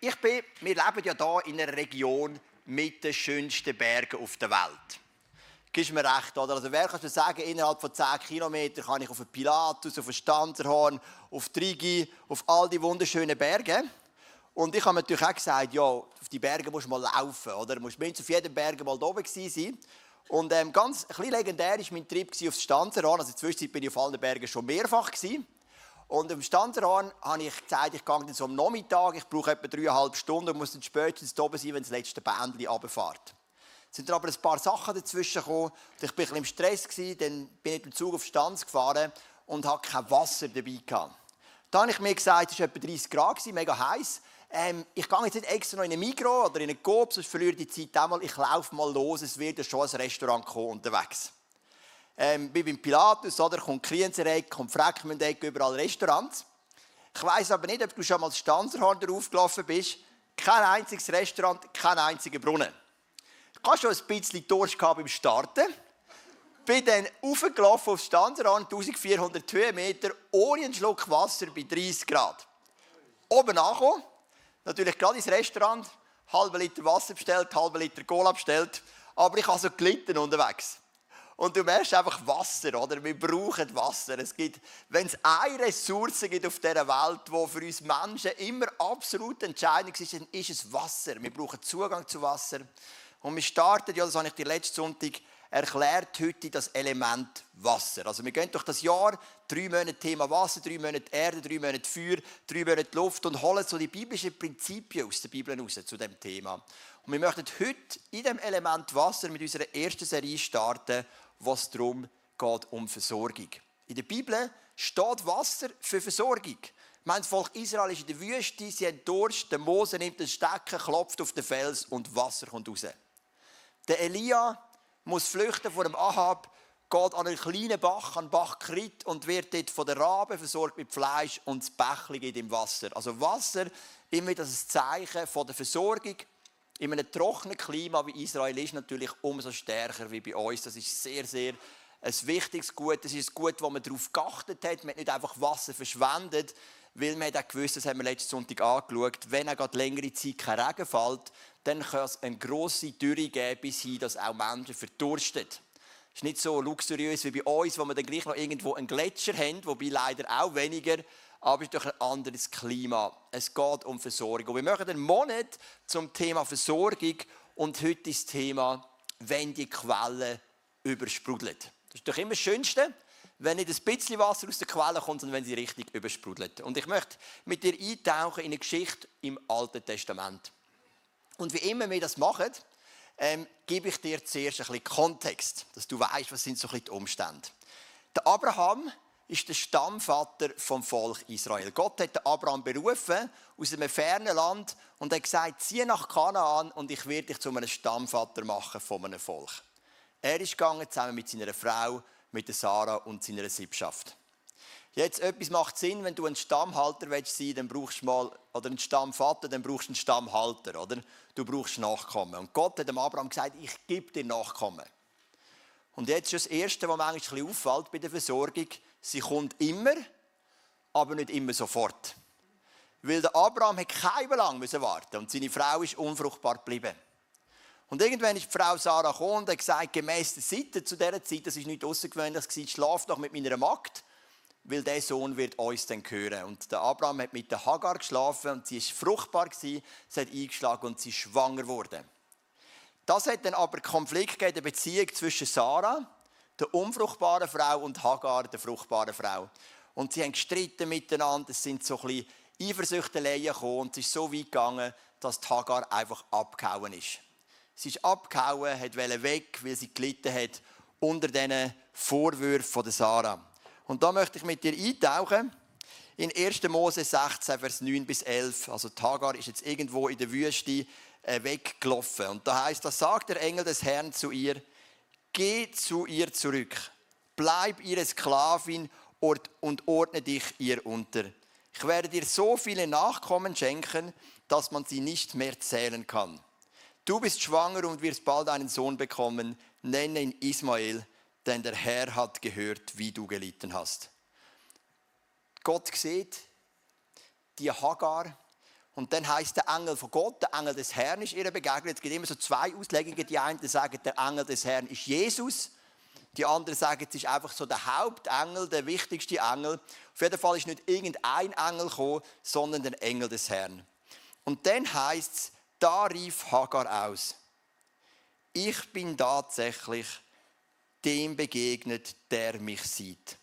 Ich bin, wir leben ja hier in einer Region mit den schönsten Bergen auf der Welt. Gibst mir recht, oder? Also wer kann mir sagen, innerhalb von 10 Kilometern kann ich auf den Pilatus, auf den Stanzerhorn, auf Trigi, auf all die wunderschönen Berge. Und ich habe natürlich auch gesagt, ja, auf die Berge musst du mal laufen, oder? Du musst mindestens auf jedem Berg mal oben sein. Und ähm, ganz ein legendär war mein Trip aufs Stanzerhorn. Also in der Zwischenzeit bin ich auf allen Bergen schon mehrfach gewesen. Und am Stanzerhorn habe ich gesagt, ich gehe so am Nachmittag, ich brauche etwa dreieinhalb Stunden und muss dann spätestens oben sein, wenn das letzte Bändchen runterfährt. Es sind aber ein paar Sachen dazwischen gekommen. Ich war ein im Stress, dann bin ich mit dem Zug auf Stanz gefahren und hatte kein Wasser dabei. Dann habe ich mir gesagt, es war etwa 30 Grad, mega heiß. Ähm, ich gehe jetzt nicht extra noch in einen Migros oder in einen Coop, sonst verliere ich die Zeit einmal. Ich laufe mal los, es wird ja schon ein Restaurant kommen unterwegs. Ähm, bin beim Pilatus, oder, kommt Klienzereck, kommt Freckmendeck, überall Restaurants. Ich weiss aber nicht, ob du schon mal das Stanzerhorn draufgelaufen bist. Kein einziges Restaurant, kein einziger Brunnen. Ich hatte schon ein bisschen Durst beim Starten. Bin dann aufgelaufen aufs Stanzerhorn, 1400 Höhenmeter, ohne einen Schluck Wasser bei 30 Grad. Oben angekommen, natürlich gerade ins Restaurant, halben Liter Wasser bestellt, halben Liter Cola bestellt, aber ich habe so gelitten unterwegs. Und du merkst einfach Wasser, oder? Wir brauchen Wasser. Es gibt, wenn es eine Ressource gibt auf dieser Welt, die für uns Menschen immer absolut entscheidend ist, dann ist es Wasser. Wir brauchen Zugang zu Wasser. Und wir starten, ja, das habe ich dir letzten Sonntag erklärt, heute das Element Wasser. Also wir gehen durch das Jahr, drei Monate Thema Wasser, drei Monate Erde, drei Monate Feuer, drei Monate Luft und holen so die biblischen Prinzipien aus der Bibel raus zu dem Thema. Und wir möchten heute in dem Element Wasser mit unserer ersten Serie starten, was darum geht um Versorgung. In der Bibel steht Wasser für Versorgung. Mein Volk Israel ist in der Wüste, sie haben Durst, der Mose nimmt den Stecken, klopft auf den Fels und Wasser kommt raus. Der Elia muss flüchten vor dem Ahab, geht an einen kleinen Bach, an Bach Krit und wird dort von der Rabe versorgt mit Fleisch und das Bächli geht im Wasser. Also Wasser, immer das Zeichen von der Versorgung. In einem trockenen Klima wie Israel ist natürlich umso stärker wie bei uns. Das ist sehr, sehr ein wichtiges Gut. Das ist ein Gut, wo man darauf geachtet hat. Man hat nicht einfach Wasser verschwendet, weil man hat gewusst, das haben wir letzten Sonntag angeschaut, wenn auch gerade längere Zeit kein Regen fällt, dann kann es eine grosse Dürre geben, bis hin, dass auch Menschen verdursten. Ist nicht so luxuriös wie bei uns, wo wir dann gleich noch irgendwo einen Gletscher haben, wobei leider auch weniger, aber es ist doch ein anderes Klima. Es geht um Versorgung. Und wir machen einen Monat zum Thema Versorgung und heute ist das Thema, wenn die Quelle übersprudelt. Das ist doch immer das Schönste, wenn nicht ein bisschen Wasser aus der Quelle kommt, sondern wenn sie richtig übersprudelt. Und ich möchte mit dir eintauchen in eine Geschichte im Alten Testament. Und wie immer wir das machen, ähm, gebe ich dir zuerst ein bisschen Kontext, dass du weißt, was sind so ein bisschen die Umstände. Der Abraham ist der Stammvater vom Volk Israel. Gott hat den Abraham berufen aus einem fernen Land und hat gesagt, zieh nach Kanaan und ich werde dich zu einem Stammvater machen von einem Volk. Er ist gegangen zusammen mit seiner Frau, mit der Sarah und seiner Siebschaft. Jetzt etwas macht Sinn, wenn du ein Stammhalter willst sein, dann brauchst du mal oder ein Stammvater, dann brauchst du einen Stammhalter, oder? Du brauchst Nachkommen. Und Gott hat dem Abraham gesagt, ich gebe dir Nachkommen. Und jetzt ist das Erste, was ein bisschen auffällt bei der Versorgung, sie kommt immer, aber nicht immer sofort. Weil der Abraham hat kein lang warten und seine Frau ist unfruchtbar geblieben. Und irgendwann ist die Frau Sarah gekommen und hat gesagt, gemäß der Sitte zu dieser Zeit, das ist nicht außergewöhnlich, schlaf doch mit meiner Magd weil der Sohn wird uns dann gehören. Und der Abraham hat mit der Hagar geschlafen und sie ist fruchtbar gewesen, sie hat eingeschlagen und sie ist schwanger geworden. Das hat dann aber Konflikt gegeben der Beziehung zwischen Sarah, der unfruchtbaren Frau, und Hagar, der fruchtbaren Frau. Und sie haben gestritten miteinander, es sind so ein bisschen Eifersüchteleien gekommen und es ist so weit gegangen, dass die Hagar einfach abgehauen ist. Sie ist abgehauen, hat weg, weil sie gelitten hat unter diesen Vorwürfen von der Sarah. Und da möchte ich mit dir eintauchen. In 1. Mose 16, Vers 9 bis 11. Also Tagar ist jetzt irgendwo in der Wüste äh, weggelaufen. Und da heißt, da sagt der Engel des Herrn zu ihr, geh zu ihr zurück, bleib ihre Sklavin und ordne dich ihr unter. Ich werde dir so viele Nachkommen schenken, dass man sie nicht mehr zählen kann. Du bist schwanger und wirst bald einen Sohn bekommen, nenne ihn Ismael, denn der Herr hat gehört, wie du gelitten hast. Gott sieht die Hagar Und dann heißt der Engel von Gott, der Engel des Herrn ist ihr begegnet. Es gibt immer so zwei Auslegungen. Die einen sagen, der Engel des Herrn ist Jesus. Die anderen sagen, es ist einfach so der Hauptengel, der wichtigste Engel. Auf jeden Fall ist nicht irgendein Engel gekommen, sondern der Engel des Herrn. Und dann heißt es, da rief Hagar aus. Ich bin tatsächlich dem begegnet, der mich sieht.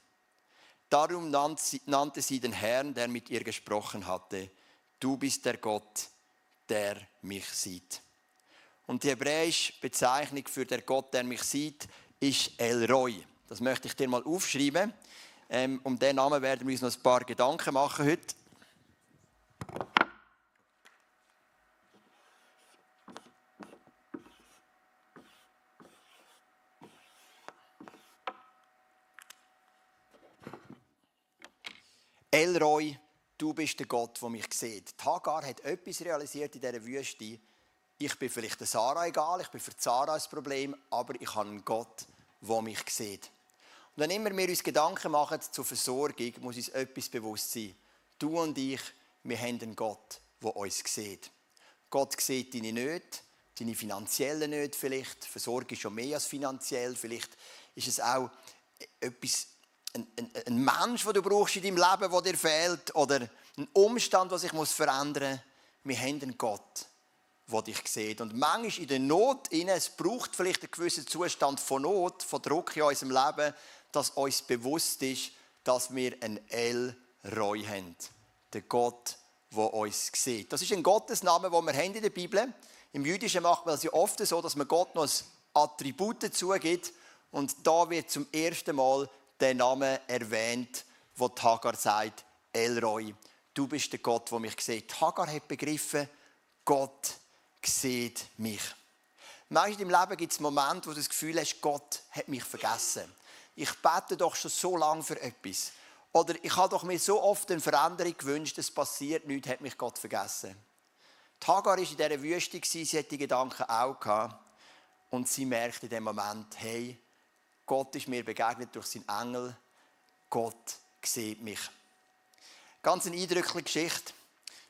Darum nannte sie den Herrn, der mit ihr gesprochen hatte. Du bist der Gott, der mich sieht. Und die hebräische Bezeichnung für der Gott, der mich sieht, ist El Roy. Das möchte ich dir mal aufschreiben. Ähm, um den Namen werden wir uns noch ein paar Gedanken machen heute. Elroy, du bist der Gott, der mich sieht. Hagar hat etwas realisiert in dieser Wüste. Ich bin vielleicht der Sarah egal, ich bin für Sarah ein Problem, aber ich habe einen Gott, der mich sieht. Und wenn immer wir uns Gedanken machen zur Versorgung, muss uns etwas bewusst sein. Du und ich, wir haben einen Gott, der uns sieht. Gott sieht deine Nöte, deine finanziellen Nöte vielleicht. Versorgung ist schon mehr als finanziell. Vielleicht ist es auch etwas ein, ein, Mensch, den du brauchst in deinem Leben, der dir fehlt, oder ein Umstand, der sich verändern muss. Wir haben einen Gott, der dich sieht. Und manchmal in der Not, es braucht vielleicht einen gewissen Zustand von Not, von Druck in unserem Leben, dass uns bewusst ist, dass wir einen El Roy haben. Der Gott, der uns sieht. Das ist ein Gottesname, den wir haben in der Bibel. Im Jüdischen macht man es ja oft so, dass man Gott noch ein Attribut dazu gibt. Und da wird zum ersten Mal den Namen erwähnt, wo Hagar sagt, Elroy, du bist der Gott, der mich sieht. Hagar hat begriffen, Gott sieht mich. Manchmal im Leben gibt es Momente, wo du das Gefühl hast, Gott hat mich vergessen. Ich bete doch schon so lange für etwas. Oder ich habe doch mir so oft eine Veränderung gewünscht, es passiert nichts, hat mich Gott vergessen. Die Hagar war in dieser Wüste, sie hat die Gedanken auch. Und sie merkt in dem Moment, hey, Gott ist mir begegnet durch seinen Engel. Gott sieht mich. Ganz eine eindrückliche Geschichte,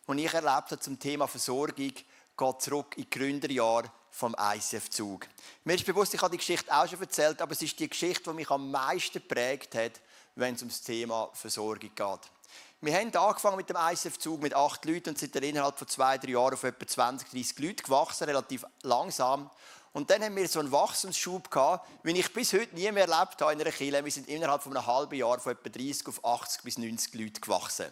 die ich erlebt habe zum Thema Versorgung, geht zurück in die Gründerjahre vom ICF-Zug. Mir ist bewusst, ich habe die Geschichte auch schon erzählt, aber es ist die Geschichte, die mich am meisten geprägt hat, wenn es um das Thema Versorgung geht. Wir haben angefangen mit dem ICF-Zug mit acht Leuten und sind innerhalb von zwei, drei Jahren auf etwa 20, 30 Leute gewachsen, relativ langsam. Und dann haben wir so einen Wachstumsschub gehabt, wie ich bis heute nie mehr erlebt habe in einer Kirche. Wir sind innerhalb von einem halben Jahr von etwa 30 auf 80 bis 90 Leute gewachsen.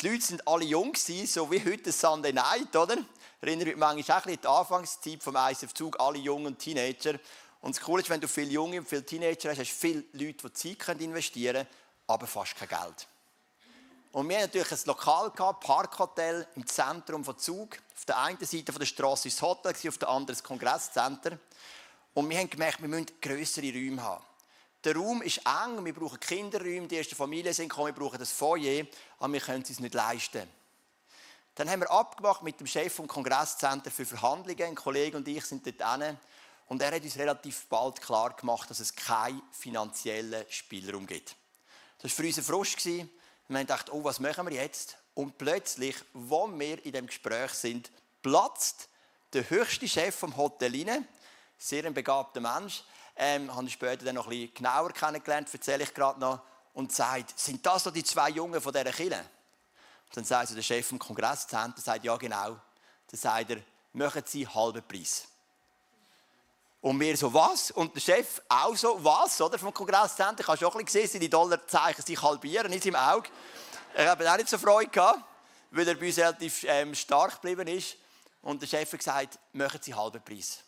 Die Leute sind alle jung gewesen, so wie heute Sunday Night, oder? Erinnert mich manchmal auch an die Anfangszeit vom ISF-Zug, alle jungen Teenager. Und das Coole ist, wenn du viele Junge und viele Teenager hast, hast du viele Leute, die Zeit investieren können, aber fast kein Geld. Und wir hatten natürlich ein Lokal, gehabt, Parkhotel im Zentrum von Zug. Auf der einen Seite der Straße ist das Hotel, auf der anderen das Kongresscenter. Und wir haben gemerkt, wir müssen größere Räume haben. Der Raum ist eng, wir brauchen Kinderräume, die ersten Familien sind gekommen, wir brauchen das Foyer, aber wir können es uns nicht leisten. Dann haben wir abgemacht mit dem Chef vom Kongresscenter für Verhandlungen, ein Kollege und ich sind dort hin. Und er hat uns relativ bald klar gemacht, dass es keinen finanziellen Spielraum gibt. Das war für uns ein Frust. Wir haben gedacht, oh, was machen wir jetzt? Und plötzlich, wo wir in dem Gespräch sind, platzt der höchste Chef vom Hotel rein, sehr ein begabter Mensch, ähm, habe ich später dann noch ein bisschen genauer kennengelernt, erzähle ich gerade noch, und sagt, sind das so die zwei Jungen von dieser Kille? Dann sagt der Chef vom Kongresszentrum, sagt, ja genau. Dann sagt er, machen Sie halben Preis. Und wir so, was? Und der Chef auch so, was? Oder? Vom Kongresszentrum. Ich habe schon ein bisschen gesehen, die Dollarzeichen sich halbieren in seinem Auge. Ich habe auch nicht so Freude gehabt, weil er bei uns relativ ähm, stark geblieben ist. Und der Chef hat gesagt, machen Sie halben Preis.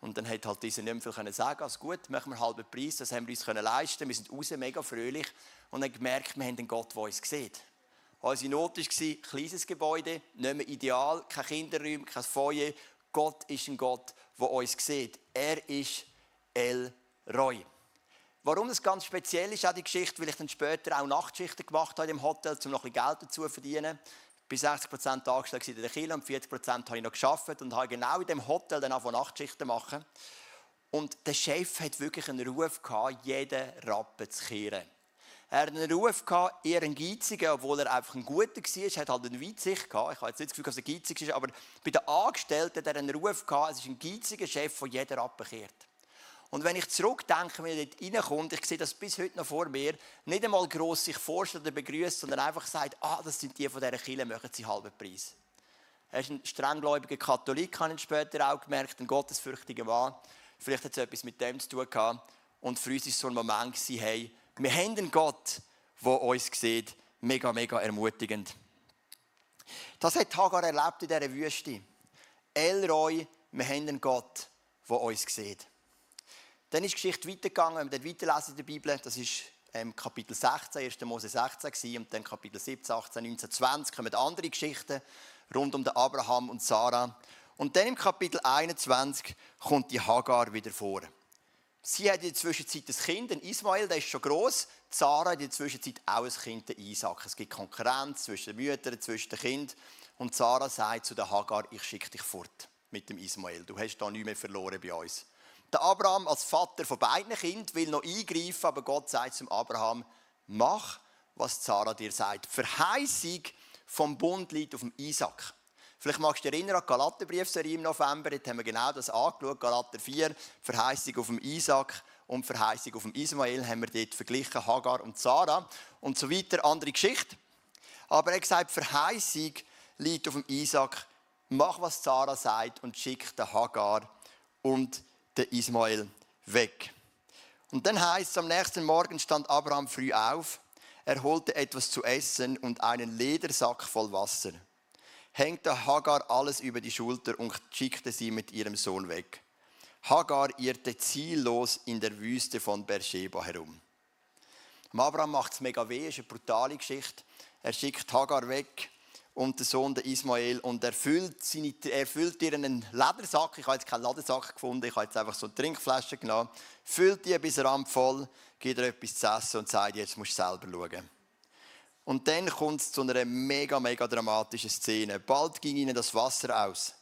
Und dann hat halt dieser nicht mehr viel sagen also gut, machen wir halben Preis, das haben wir uns leisten Wir sind raus, mega fröhlich. Und dann gemerkt, wir haben einen Gott, der uns sieht. Unsere Not war, ein kleines Gebäude, nicht mehr ideal, kein Kinderraum, kein Feuer. Gott ist ein Gott, der uns sieht. Er ist El Roy. Warum das ganz speziell ist, auch die Geschichte, weil ich dann später auch Nachtschichten gemacht habe im Hotel, um noch ein bisschen Geld dazu zu verdienen. War 60 Prozent angestellt in der Kirche und 40 Prozent habe ich noch geschafft und habe genau in dem Hotel dann auch Nachtschichten machen. Und der Chef hat wirklich einen Ruf gehabt, jeden Rappen zu kehren. Er hat einen Ruf gehabt, eher ein Geiziger, obwohl er einfach ein Guter war. Er hat halt eine Weitsicht gehabt. Ich habe jetzt nicht das Gefühl, dass er geizig ist, aber bei den Angestellten hat er einen Ruf gehabt, es ist ein geiziger Chef, der jeder abbekehrt. Und wenn ich zurückdenke, wenn er dort reinkommt, ich sehe das bis heute noch vor mir, nicht einmal gross sich vorstellt oder begrüßt, sondern einfach sagt, ah, das sind die von dieser Kirche, machen sie halben Preis. Er ist ein strenggläubiger Katholik, habe ich später auch gemerkt, ein gottesfürchtiger Mann. Vielleicht hat es etwas mit dem zu tun gehabt. Und für uns war es so ein Moment, hey, wir haben einen Gott, der uns sieht. Mega, mega ermutigend. Das hat Hagar erlebt in dieser Wüste. Elroy, wir haben einen Gott, der uns sieht. Dann ist die Geschichte weitergegangen, wenn wir dort weiterlesen in der Bibel, das ist ähm, Kapitel 16, 1. Mose 16 gewesen, und dann Kapitel 17, 18, 19, 20 kommen andere Geschichten rund um den Abraham und Sarah. Und dann im Kapitel 21 kommt die Hagar wieder vor. Sie hat in der Zwischenzeit ein Kind, ein Ismael, der ist schon groß. Sarah hat in der Zwischenzeit auch ein Kind, den Isaac. Es gibt Konkurrenz zwischen den Müttern, zwischen den Kindern. Und Sarah sagt zu der Hagar, ich schicke dich fort mit dem Ismael. Du hast da nichts mehr verloren bei uns. Der Abraham als Vater von beiden Kindern will noch eingreifen, aber Gott sagt zum Abraham, mach, was Sarah dir sagt. Verheißung vom Bund liegt auf dem Isaac. Vielleicht magst du dich erinnern an die Galaterbriefserie im November, dort haben wir genau das angeschaut, Galater 4, Verheißung auf dem Isaac und Verheißung auf dem Ismael haben wir dort verglichen, Hagar und Sarah. Und so weiter, andere Geschichte. Aber er hat gesagt, Verheißung liegt auf dem Isaac, mach, was Sarah sagt und schick den Hagar und den Ismael weg. Und dann heißt es, am nächsten Morgen stand Abraham früh auf, er holte etwas zu essen und einen Ledersack voll Wasser, hängte Hagar alles über die Schulter und schickte sie mit ihrem Sohn weg. Hagar irrte ziellos in der Wüste von Beersheba herum. Abraham macht es mega weh, ist eine brutale Geschichte. Er schickt Hagar weg und der Sohn der Ismael und er füllt, seine, er füllt ihr einen Ledersack, ich habe jetzt keinen Ledersack gefunden, ich habe jetzt einfach so eine Trinkflasche genommen, füllt die bis voll, gibt ihr etwas zu essen und sagt, jetzt musst du selber schauen. Und dann kommt es zu einer mega, mega dramatischen Szene. Bald ging ihnen das Wasser aus.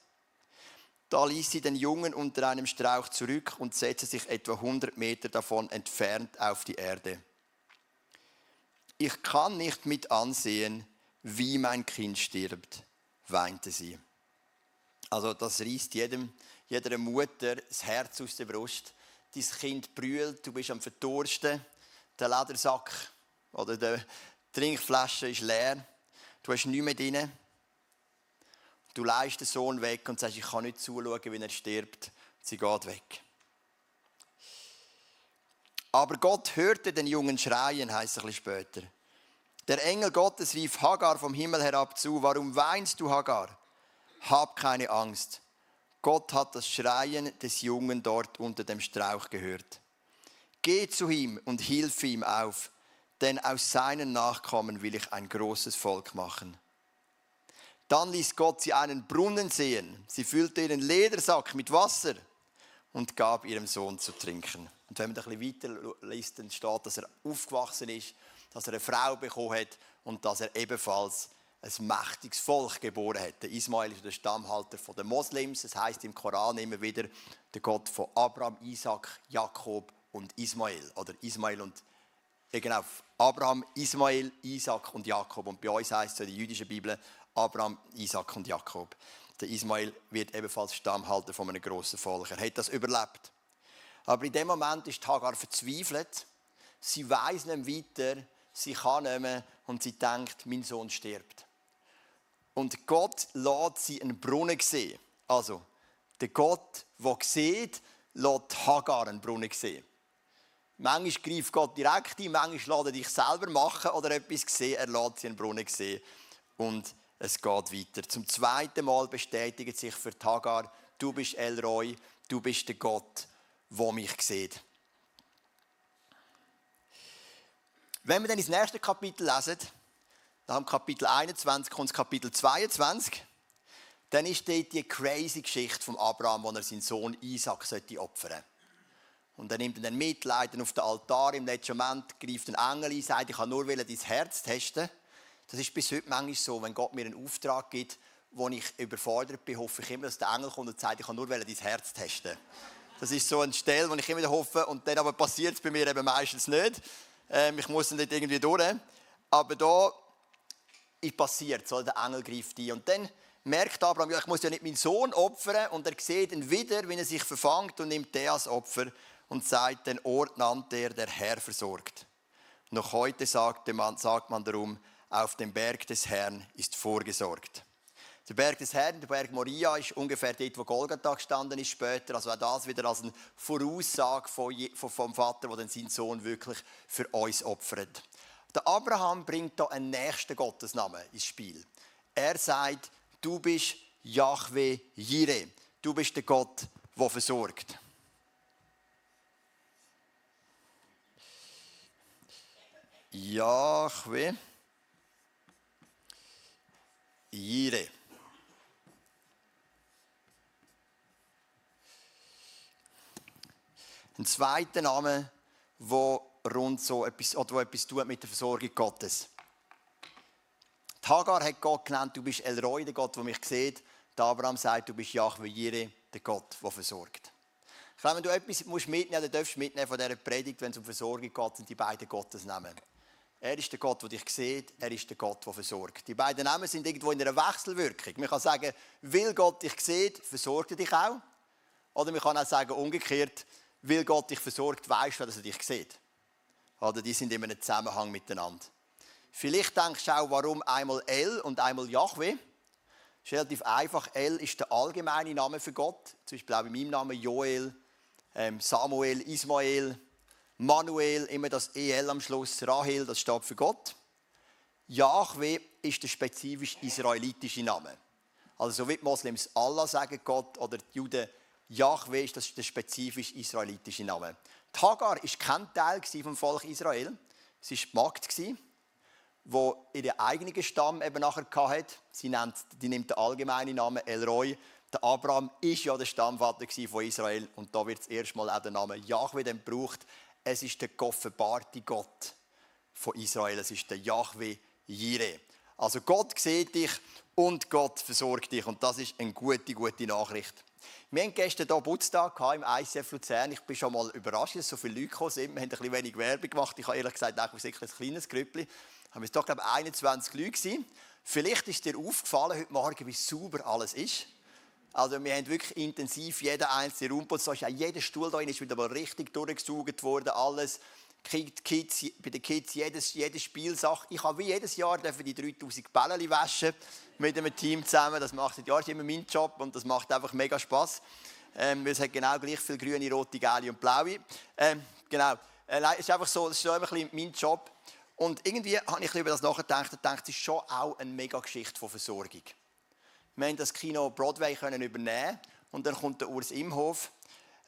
Da ließ sie den Jungen unter einem Strauch zurück und setzte sich etwa 100 Meter davon entfernt auf die Erde. Ich kann nicht mit ansehen, wie mein Kind stirbt, weinte sie. Also das reißt jedem, jeder Mutter das Herz aus der Brust. Dein Kind brüllt, du bist am Verdursten, der Ledersack oder die Trinkflasche ist leer, du hast nichts mehr drin. Du leist den Sohn weg und sagst, ich kann nicht zuschauen, wie er stirbt. Sie geht weg. Aber Gott hörte den Jungen schreien, heißt es ein bisschen später. Der Engel Gottes rief Hagar vom Himmel herab zu, warum weinst du, Hagar? Hab keine Angst. Gott hat das Schreien des Jungen dort unter dem Strauch gehört. Geh zu ihm und hilf ihm auf, denn aus seinen Nachkommen will ich ein großes Volk machen. Dann ließ Gott sie einen Brunnen sehen. Sie füllte ihren Ledersack mit Wasser und gab ihrem Sohn zu trinken. Und wenn man ein bisschen liest, dann steht, dass er aufgewachsen ist dass er eine Frau bekommen hat und dass er ebenfalls ein mächtiges Volk geboren hat. Der Ismael ist der Stammhalter der Moslems. Das heißt im Koran immer wieder der Gott von Abraham, Isaac, Jakob und Ismael. Oder Ismael und ja genau, Abraham, Ismael, Isaac und Jakob. Und bei uns heißt es in der jüdischen Bibel Abraham, Isaac und Jakob. Der Ismael wird ebenfalls Stammhalter von einem grossen Volk. Er hat das überlebt. Aber in dem Moment ist Hagar verzweifelt. Sie weiß nicht weiter, sie kann nicht mehr und sie denkt, mein Sohn stirbt. Und Gott lässt sie einen Brunnen sehen. Also, der Gott, der sieht, lässt Hagar einen Brunnen sehen. Manchmal greift Gott direkt ein, manchmal lässt er dich selber machen oder etwas sehen, er lässt sie einen Brunnen sehen. Und es geht weiter. Zum zweiten Mal bestätigt sich für Hagar, du bist Elroy, du bist der Gott, der mich sieht. Wenn wir dann ins nächste Kapitel lesen, nach dem Kapitel 21 kommt Kapitel 22, dann ist dort die crazy Geschichte von Abraham, wo er seinen Sohn Isaac sollte opfern Und er nimmt dann Mitleid auf den Altar im letzten Moment, greift den Engel ein, sagt, ich kann nur dein Herz testen. Das ist bis heute manchmal so, wenn Gott mir einen Auftrag gibt, wo ich überfordert bin, hoffe ich immer, dass der Engel kommt und sagt, ich kann nur dein Herz testen. Das ist so eine Stelle, wo ich immer hoffe, und dann aber passiert es bei mir eben meistens nicht. Ähm, ich muss nicht irgendwie durch. Aber da ist passiert, so, der Engel greift ein. Und dann merkt Abraham, ja, ich muss ja nicht meinen Sohn opfern. Und er sieht ihn wieder, wie er sich verfangt und nimmt den als Opfer und sagt, den Ort nannte er, der Herr versorgt. Noch heute sagt man, sagt man darum, auf dem Berg des Herrn ist vorgesorgt. Der Berg des Herrn, der Berg Moria, ist ungefähr dort, wo Golgatha gestanden ist später. Also auch das wieder als eine Voraussage vom Vater, der seinen Sohn wirklich für uns opfert. Der Abraham bringt da einen nächsten Gottesnamen ins Spiel. Er sagt, du bist Yahweh Jireh. Du bist der Gott, der versorgt. Yahweh Jireh. Ein zweiter Name, der rund so etwas, oder etwas tut mit der Versorgung Gottes. Die Hagar hat Gott genannt, du bist El Roy, der Gott, der mich sieht. Der Abraham sagt, du bist Yahweh Jireh, der Gott, der versorgt. Ich glaube, wenn du etwas mitnehmen musst, dann darfst mitnehmen von dieser Predigt, wenn es um Versorgung geht, sind die beiden Gottesnamen. Er ist der Gott, der dich sieht, er ist der Gott, der versorgt. Die beiden Namen sind irgendwo in einer Wechselwirkung. Man kann sagen, will Gott dich sieht, versorgt er dich auch. Oder man kann auch sagen, umgekehrt, will Gott dich versorgt, weißt du, dass er dich sieht. Oder die sind in einem Zusammenhang miteinander. Vielleicht denkst du auch, warum einmal El und einmal Yahweh. Das ist relativ einfach. El ist der allgemeine Name für Gott. Zum Beispiel auch in meinem Namen Joel, ähm, Samuel, Ismael, Manuel, immer das El am Schluss, Rahel, das steht für Gott. Yahweh ist der spezifisch israelitische Name. Also so wie die Moslems Allah sagen Gott oder die Juden Yahweh ist das der spezifisch israelitische Name. Die Hagar war kein Teil vom Volk Israel. Sie war die Magd, die ihren eigenen Stamm eben nachher hatte. Sie nennt, die nimmt den allgemeinen Namen Elroy. Der Abraham war ja der Stammvater von Israel und da wird das erste Mal auch der Name Yahweh gebraucht. Es ist der offenbarte Gott von Israel. Es ist der Yahweh Jireh. Also Gott sieht dich und Gott versorgt dich und das ist eine gute, gute Nachricht. Wir hatten gestern hier Geburtstag im ICF Luzern. Ich bin schon mal überrascht, dass so viele Leute gekommen sind. Wir haben ein bisschen wenig Werbung gemacht. Ich habe ehrlich gesagt sind ein kleines Grüppli. Haben es doch, glaube ich, 21 Leute gewesen. Vielleicht ist dir aufgefallen heute Morgen, wie sauber alles ist. Also wir haben wirklich intensiv jeden einzelnen Raum putzt. Jeder Stuhl da ist wieder mal richtig durchgesaugt worden. Alles. Kids, bei den Kids jedes, jede Spielsache. Ich habe wie jedes Jahr die 3000 Bälle waschen mit einem Team zusammen. Das macht seit Jahren immer mein Job und das macht einfach mega Spaß. Ähm, es hat genau gleich viel grüne, rote, gelbe und blaue. Ähm, genau. Äh, es ist einfach so, das ist immer mein Job. Und irgendwie habe ich über das nachgedacht und gedacht, es ist schon auch eine mega Geschichte von Versorgung. Wir haben das Kino Broadway können übernehmen und dann kommt der Urs Imhof,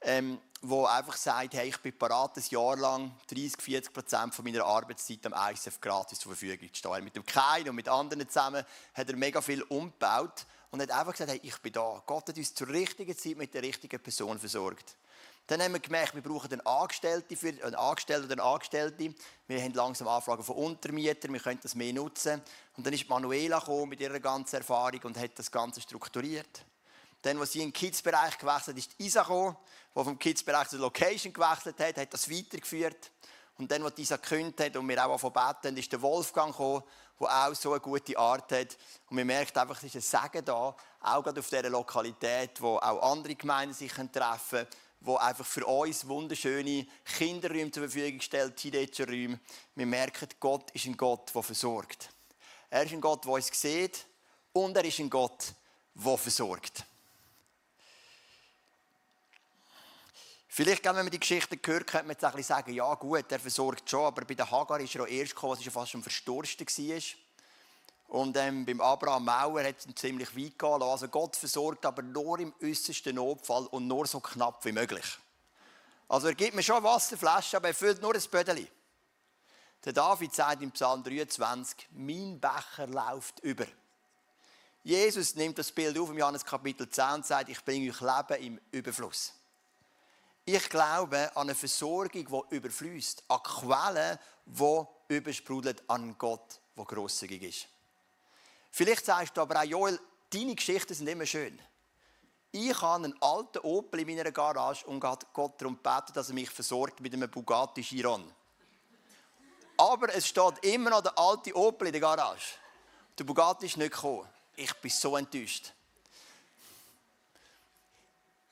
ähm, wo einfach sagt, hey, ich bin bereit, ein Jahr lang 30, 40 Prozent von meiner Arbeitszeit am ISF gratis zur Verfügung zu stehen. Mit dem Kai und mit anderen zusammen hat er mega viel umgebaut und hat einfach gesagt, hey, ich bin da. Gott hat uns zur richtigen Zeit mit der richtigen Person versorgt. Dann haben wir gemerkt, wir brauchen einen Angestellten, für, einen Angestellten oder eine Angestellte. Wir haben langsam Anfragen von Untermietern, wir können das mehr nutzen. Und dann ist Manuela mit ihrer ganzen Erfahrung und hat das Ganze strukturiert. Dann, als sie in den Kids-Bereich gewechselt ist, Isa gekommen, die vom Kids-Bereich zur Location gewechselt hat, hat das weitergeführt. Und dann, als Isa gekündigt hat und wir auch von beten, ist der Wolfgang gekommen, der auch so eine gute Art hat. Und man merkt einfach, es ist ein Segen da, auch gerade auf dieser Lokalität, wo auch andere Gemeinden sich treffen können, wo einfach für uns wunderschöne Kinderräume zur Verfügung stellt, Teenagerräume. Wir merken, Gott ist ein Gott, der versorgt. Er ist ein Gott, der uns sieht und er ist ein Gott, der versorgt. Vielleicht, wenn man die Geschichte hört, könnte man jetzt ein bisschen sagen, ja gut, er versorgt schon, aber bei der Hagar ist er auch erst gekommen, als er fast schon verstorscht war. Und ähm, beim Abraham Mauer hat es ziemlich weit gehen Also Gott versorgt aber nur im äußersten Notfall und nur so knapp wie möglich. Also er gibt mir schon Wasserflaschen, aber er füllt nur ein Bödeli. Der David sagt im Psalm 23, mein Becher läuft über. Jesus nimmt das Bild auf im Johannes Kapitel 10 und sagt, ich bringe euch Leben im Überfluss. Ich glaube an eine Versorgung, die überfließt, an Quellen, die übersprudelt, an Gott, der grosszügig ist. Vielleicht sagst du aber auch, Joel, deine Geschichten sind immer schön. Ich habe einen alten Opel in meiner Garage und Gott darum gebeten, dass er mich versorgt mit einem Bugatti Chiron. Aber es steht immer noch der alte Opel in der Garage. Der Bugatti ist nicht gekommen. Ich bin so enttäuscht.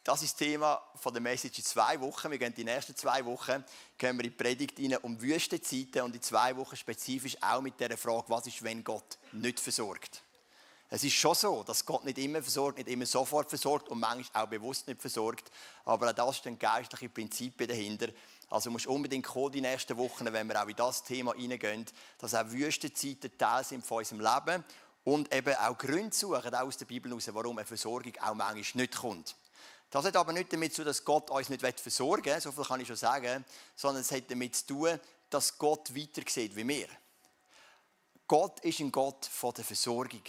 Das ist das Thema von der Message in zwei Wochen. Wir gehen die nächsten zwei Wochen gehen wir in die Predigt rein um Wüstenzeiten und in zwei Wochen spezifisch auch mit der Frage, was ist, wenn Gott nicht versorgt. Es ist schon so, dass Gott nicht immer versorgt, nicht immer sofort versorgt und manchmal auch bewusst nicht versorgt. Aber auch das stehen geistliche Prinzipien dahinter. Also musst unbedingt kommen die nächsten Wochen, wenn wir auch in das Thema hineingehen, dass auch Wüstenzeiten Teil sind von unserem Leben und eben auch Gründe suchen, auch aus der Bibel heraus, warum eine Versorgung auch manchmal nicht kommt. Das hat aber nicht damit zu tun, dass Gott uns nicht versorgen will, so viel kann ich schon sagen, sondern es hat damit zu tun, dass Gott weiter sieht wie wir. Gott ist ein Gott von der Versorgung.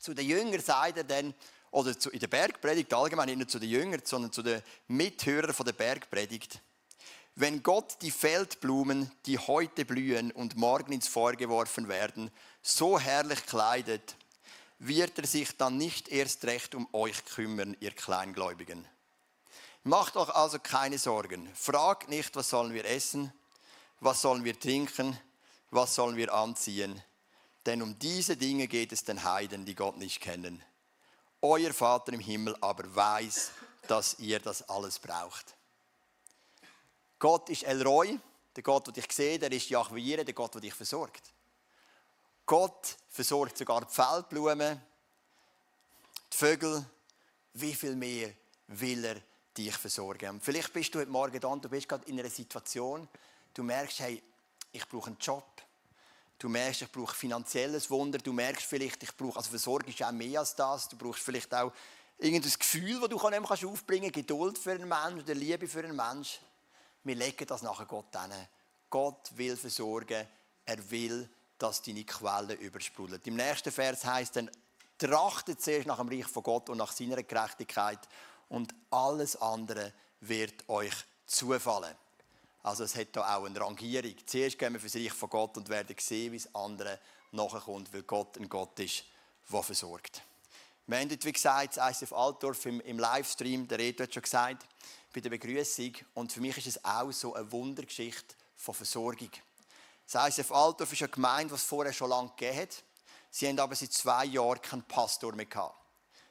Zu den Jüngern sagt er dann, oder in der Bergpredigt allgemein, nicht zu den Jüngern, sondern zu den Mithörern von der Bergpredigt. Wenn Gott die Feldblumen, die heute blühen und morgen ins Feuer geworfen werden, so herrlich kleidet, wird er sich dann nicht erst recht um euch kümmern, ihr Kleingläubigen. Macht euch also keine Sorgen. Fragt nicht, was sollen wir essen, was sollen wir trinken, was sollen wir anziehen. Denn um diese Dinge geht es den Heiden, die Gott nicht kennen. Euer Vater im Himmel aber weiß, dass ihr das alles braucht. Gott ist El Roy, der Gott, der dich sieht, er ist Jahwe der Gott, der dich versorgt. Gott versorgt sogar die Feldblumen, die Vögel. Wie viel mehr will er dich versorgen? Vielleicht bist du heute Morgen da und du bist gerade in einer Situation, du merkst, hey, ich brauche einen Job. Du merkst, ich brauche finanzielles Wunder. Du merkst vielleicht, ich brauche, also Versorgung ist auch mehr als das. Du brauchst vielleicht auch irgendein Gefühl, das du kannst aufbringen kannst, Geduld für einen Menschen oder Liebe für einen Menschen. Wir legen das nachher Gott hin. Gott will versorgen. Er will dass deine Quelle übersprudelt. Im nächsten Vers heißt dann, trachtet zuerst nach dem Reich von Gott und nach seiner Gerechtigkeit und alles andere wird euch zufallen. Also es hat da auch eine Rangierung. Zuerst gehen wir für das Reich von Gott und werden sehen, wie das andere nachkommt, weil Gott ein Gott ist, der versorgt. Wir haben wie gesagt, das ICF Altdorf im, im Livestream, der Reto hat schon gesagt, bei der Begrüßung. Und für mich ist es auch so eine Wundergeschichte von Versorgung. Das ICF Altdorf ist eine Gemeinde, die es vorher schon lange gegeben hat. Sie haben aber seit zwei Jahren keinen Pastor mehr gehabt.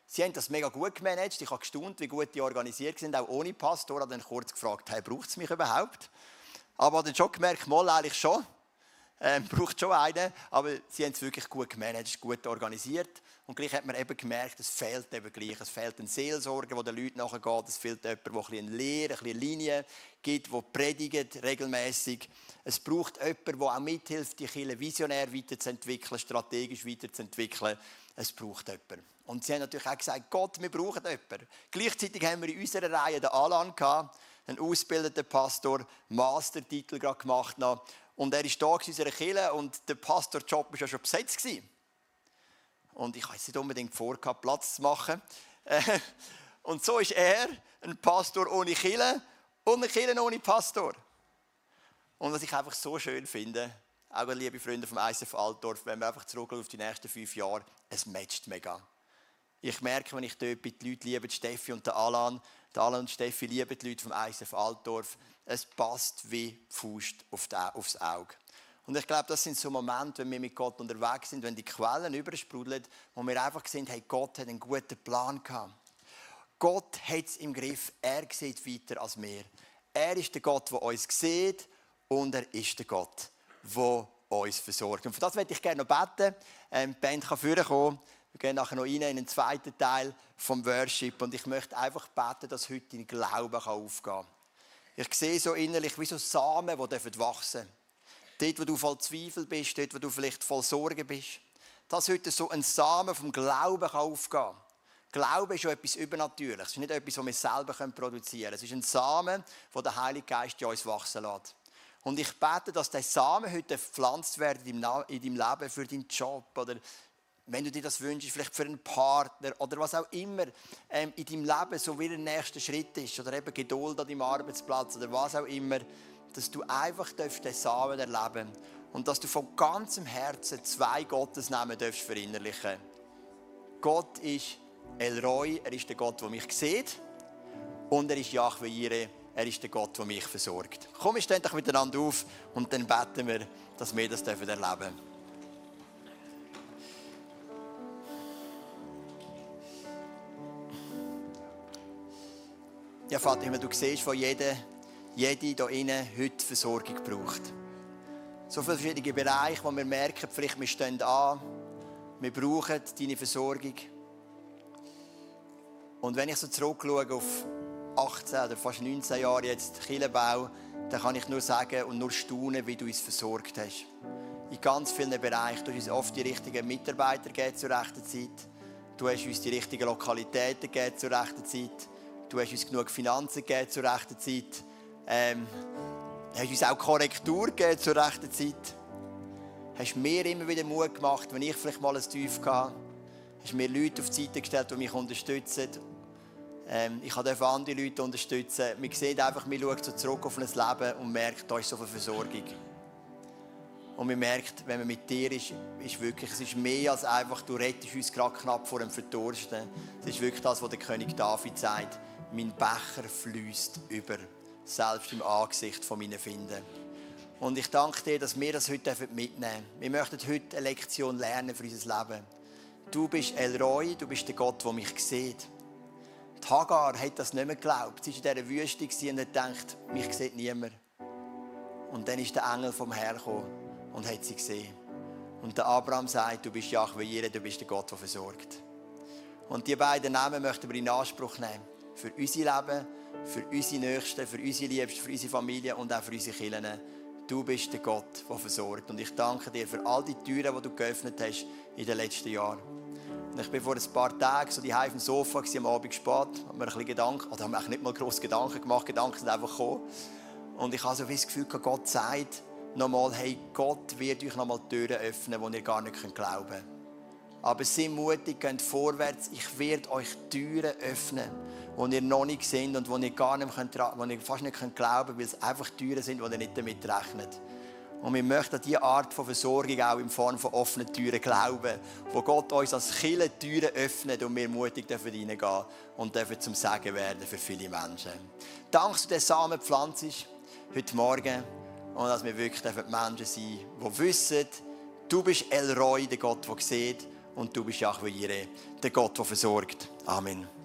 Sie haben das mega gut gemanagt. Ich habe gestaunt, wie gut die organisiert sind, auch ohne Pastor. Ich habe dann kurz gefragt, hey, braucht es mich überhaupt? Aber ich habe schon gemerkt, mal eigentlich schon. Ähm, braucht schon einen, aber sie haben es wirklich gut gemanagt, gut organisiert. Und gleich hat man eben gemerkt, es fehlt eben gleich. Es fehlt ein Seelsorger, der den Leuten nachgeht. Es fehlt jemand, der eine Lehre, eine Linie gibt, der predigt regelmäßig. Es braucht jemanden, der auch mithilft, die Kirche visionär weiterzuentwickeln, strategisch weiterzuentwickeln. Es braucht jemanden. Und sie haben natürlich auch gesagt, Gott, wir brauchen jemanden. Gleichzeitig haben wir in unserer Reihe den Alan gehabt, einen ausgebildeten Pastor, Mastertitel gerade gemacht noch. Und er war da in unserer Kirche und der Pastorjob war ja schon besetzt. Gewesen. Und ich habe nicht unbedingt vor, Platz zu machen. Und so ist er ein Pastor ohne Kirche und ein Kirche ohne Pastor. Und was ich einfach so schön finde, auch liebe Freunde vom ISF Altdorf, wenn wir einfach zurückschauen auf die nächsten fünf Jahre, es matcht mega. Ich merke, wenn ich dort bin, die Leute lieben Steffi und Alan, Alan und Steffi lieben die Leute vom ISF Altdorf. Es passt wie Faust aufs Auge. Und ich glaube, das sind so Momente, wenn wir mit Gott unterwegs sind, wenn die Quellen übersprudeln, wo wir einfach sehen, hey, Gott hat einen guten Plan gehabt. Gott hat es im Griff. Er sieht weiter als wir. Er ist der Gott, der uns sieht und er ist der Gott, der uns versorgt. Und für das möchte ich gerne noch beten. Ähm, die Band kann vorkommen. Wir gehen nachher noch rein in den zweiten Teil vom Worship und ich möchte einfach beten, dass heute dein Glaube aufgehen kann. Ich sehe so innerlich wie so Samen, die wachsen dürfen. Dort, wo du voll Zweifel bist, dort, wo du vielleicht voll Sorge bist. Dass heute so ein Samen vom Glauben aufgehen kann. Glaube ist schon etwas Übernatürliches. Es ist nicht etwas, was wir selber produzieren können. Es ist ein Samen, wo der Heilige Geist in uns wachsen lässt. Und ich bete, dass der Samen heute gepflanzt wird in deinem Leben für deinen Job oder wenn du dir das wünschst, vielleicht für einen Partner oder was auch immer ähm, in deinem Leben so wie der nächste Schritt ist oder eben Geduld an deinem Arbeitsplatz oder was auch immer dass du einfach den Samen erleben und dass du von ganzem Herzen zwei Gottesnamen darfst verinnerlichen Gott ist El Roy, er ist der Gott, der mich sieht und er ist Yahweh Jireh, er ist der Gott, der mich versorgt. Komm, wir stehen doch miteinander auf und dann beten wir, dass wir das erleben dürfen. Ja, Vater, du siehst, wo jeder, jede hier innen heute Versorgung braucht. So viele verschiedene Bereiche, wo wir merken, vielleicht wir stehen an, wir brauchen deine Versorgung. Und wenn ich so zurückschaue auf 18 oder fast 19 Jahre jetzt Killenbau, dann kann ich nur sagen und nur staunen, wie du uns versorgt hast. In ganz vielen Bereichen. Du hast uns oft die richtigen Mitarbeiter gegeben zur rechten Zeit. Du hast uns die richtigen Lokalitäten gegeben zur rechten Zeit. Du hast uns genug Finanzen gegeben zur rechten Zeit. Ähm, hast uns auch Korrektur gegeben zur rechten Zeit. Hast mir immer wieder Mut gemacht, wenn ich vielleicht mal ein Tief hatte. Hast mir Leute auf die Seite gestellt, die mich unterstützen ähm, ich durfte andere Leute unterstützen. Man sieht einfach, man schaut so zurück auf ein Leben und merkt, da ist so viel Versorgung. Und man merkt, wenn man mit dir ist, ist wirklich, es ist mehr als einfach, du rettest uns gerade knapp vor dem Verdursten. Es ist wirklich das, was der König David sagt. Mein Becher fließt über, selbst im Angesicht von meinen Finden. Und ich danke dir, dass wir das heute mitnehmen dürfen. Wir möchten heute eine Lektion lernen für unser Leben. Du bist El Roy, du bist der Gott, der mich sieht. Die Hagar hat das nicht mehr geglaubt. Sie war in dieser Wüste und hat gedacht, mich sieht niemand. Und dann ist der Engel vom Herrn gekommen und hat sie gesehen. Und der Abraham sagt, du bist Jahwe Jireh, du bist der Gott, der versorgt. Und die beiden Namen möchten wir in Anspruch nehmen. Für unser Leben, für unsere Nächsten, für unsere Liebsten, für unsere Familie und auch für unsere Kinder. Du bist der Gott, der versorgt. Und ich danke dir für all die Türen, die du geöffnet hast in den letzten Jahren. Und ich bin vor ein paar Tagen so die auf dem Sofa am Abend spät, habe mir ein bisschen Gedanken, oder habe mir nicht mal groß Gedanken gemacht, Gedanken sind einfach gekommen. Und ich habe so das Gefühl, Gott sagt nochmal, hey, Gott wird euch nochmal Türen öffnen, die ihr gar nicht glauben könnt. Aber seid mutig, geht vorwärts. Ich werde euch Türen öffnen, die ihr noch nicht seht und die ihr, gar nicht könnt, ihr fast nicht glauben könnt, weil es einfach Türen sind, die ihr nicht damit rechnet. Und wir möchten diese Art von Versorgung auch in Form von offenen Türen glauben, wo Gott uns als Kille Türen öffnet und wir mutig dürfen reingehen und dürfen zum Segen werden für viele Menschen. Danke, dass du den Samen pflanzt heute Morgen und dass wir wirklich Menschen sein dürfen, die wissen, du bist El Roy, der Gott, der sieht und du bist Yahweh Jireh, der Gott, der versorgt. Amen.